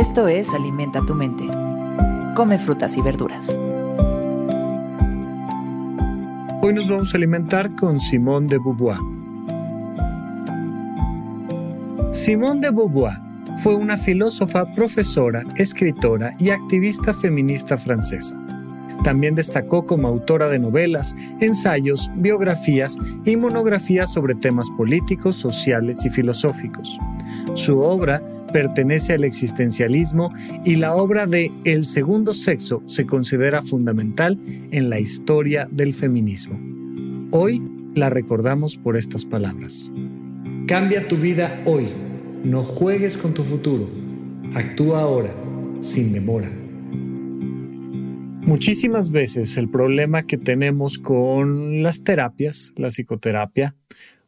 Esto es Alimenta tu mente. Come frutas y verduras. Hoy nos vamos a alimentar con Simone de Beauvoir. Simone de Beauvoir fue una filósofa, profesora, escritora y activista feminista francesa. También destacó como autora de novelas, ensayos, biografías y monografías sobre temas políticos, sociales y filosóficos. Su obra pertenece al existencialismo y la obra de El segundo sexo se considera fundamental en la historia del feminismo. Hoy la recordamos por estas palabras. Cambia tu vida hoy. No juegues con tu futuro. Actúa ahora, sin demora. Muchísimas veces el problema que tenemos con las terapias, la psicoterapia,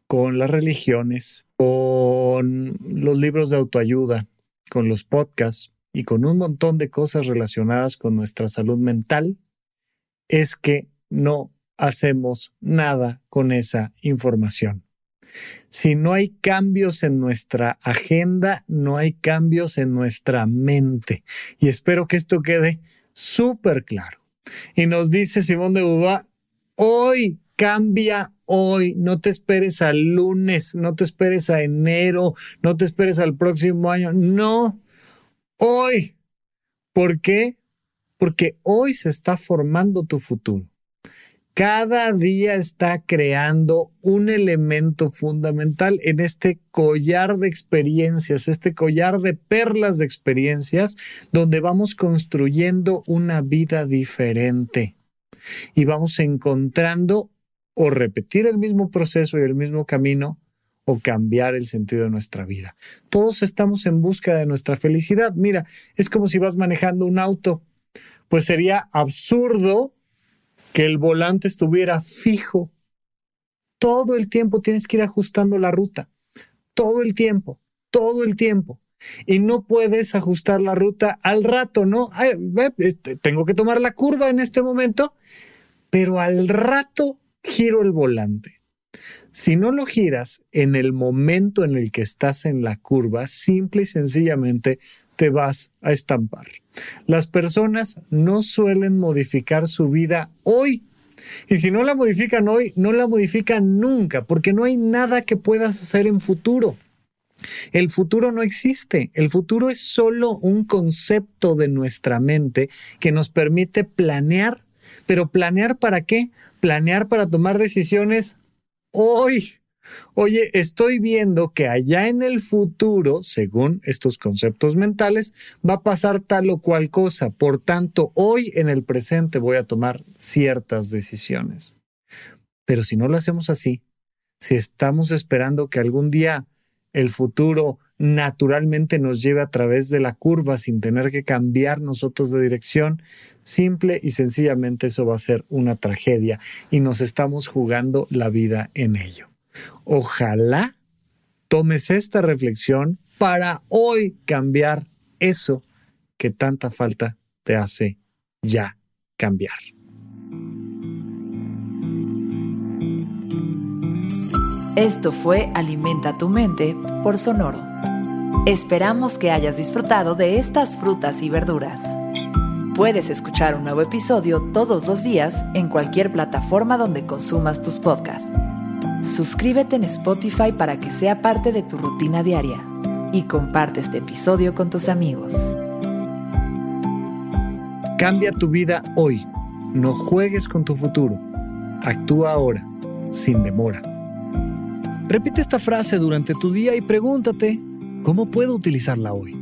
con las religiones, con los libros de autoayuda, con los podcasts y con un montón de cosas relacionadas con nuestra salud mental, es que no hacemos nada con esa información. Si no hay cambios en nuestra agenda, no hay cambios en nuestra mente. Y espero que esto quede súper claro. Y nos dice Simón de Beauvoir, hoy cambia hoy, no te esperes al lunes, no te esperes a enero, no te esperes al próximo año, no, hoy. ¿Por qué? Porque hoy se está formando tu futuro. Cada día está creando un elemento fundamental en este collar de experiencias, este collar de perlas de experiencias, donde vamos construyendo una vida diferente y vamos encontrando o repetir el mismo proceso y el mismo camino o cambiar el sentido de nuestra vida. Todos estamos en busca de nuestra felicidad. Mira, es como si vas manejando un auto. Pues sería absurdo que el volante estuviera fijo. Todo el tiempo tienes que ir ajustando la ruta. Todo el tiempo, todo el tiempo. Y no puedes ajustar la ruta al rato, ¿no? Este, tengo que tomar la curva en este momento, pero al rato giro el volante. Si no lo giras en el momento en el que estás en la curva, simple y sencillamente te vas a estampar. Las personas no suelen modificar su vida hoy. Y si no la modifican hoy, no la modifican nunca, porque no hay nada que puedas hacer en futuro. El futuro no existe. El futuro es solo un concepto de nuestra mente que nos permite planear. Pero planear para qué? Planear para tomar decisiones hoy. Oye, estoy viendo que allá en el futuro, según estos conceptos mentales, va a pasar tal o cual cosa. Por tanto, hoy en el presente voy a tomar ciertas decisiones. Pero si no lo hacemos así, si estamos esperando que algún día el futuro naturalmente nos lleve a través de la curva sin tener que cambiar nosotros de dirección, simple y sencillamente eso va a ser una tragedia y nos estamos jugando la vida en ello. Ojalá tomes esta reflexión para hoy cambiar eso que tanta falta te hace ya cambiar. Esto fue Alimenta tu mente por Sonoro. Esperamos que hayas disfrutado de estas frutas y verduras. Puedes escuchar un nuevo episodio todos los días en cualquier plataforma donde consumas tus podcasts. Suscríbete en Spotify para que sea parte de tu rutina diaria y comparte este episodio con tus amigos. Cambia tu vida hoy. No juegues con tu futuro. Actúa ahora, sin demora. Repite esta frase durante tu día y pregúntate, ¿cómo puedo utilizarla hoy?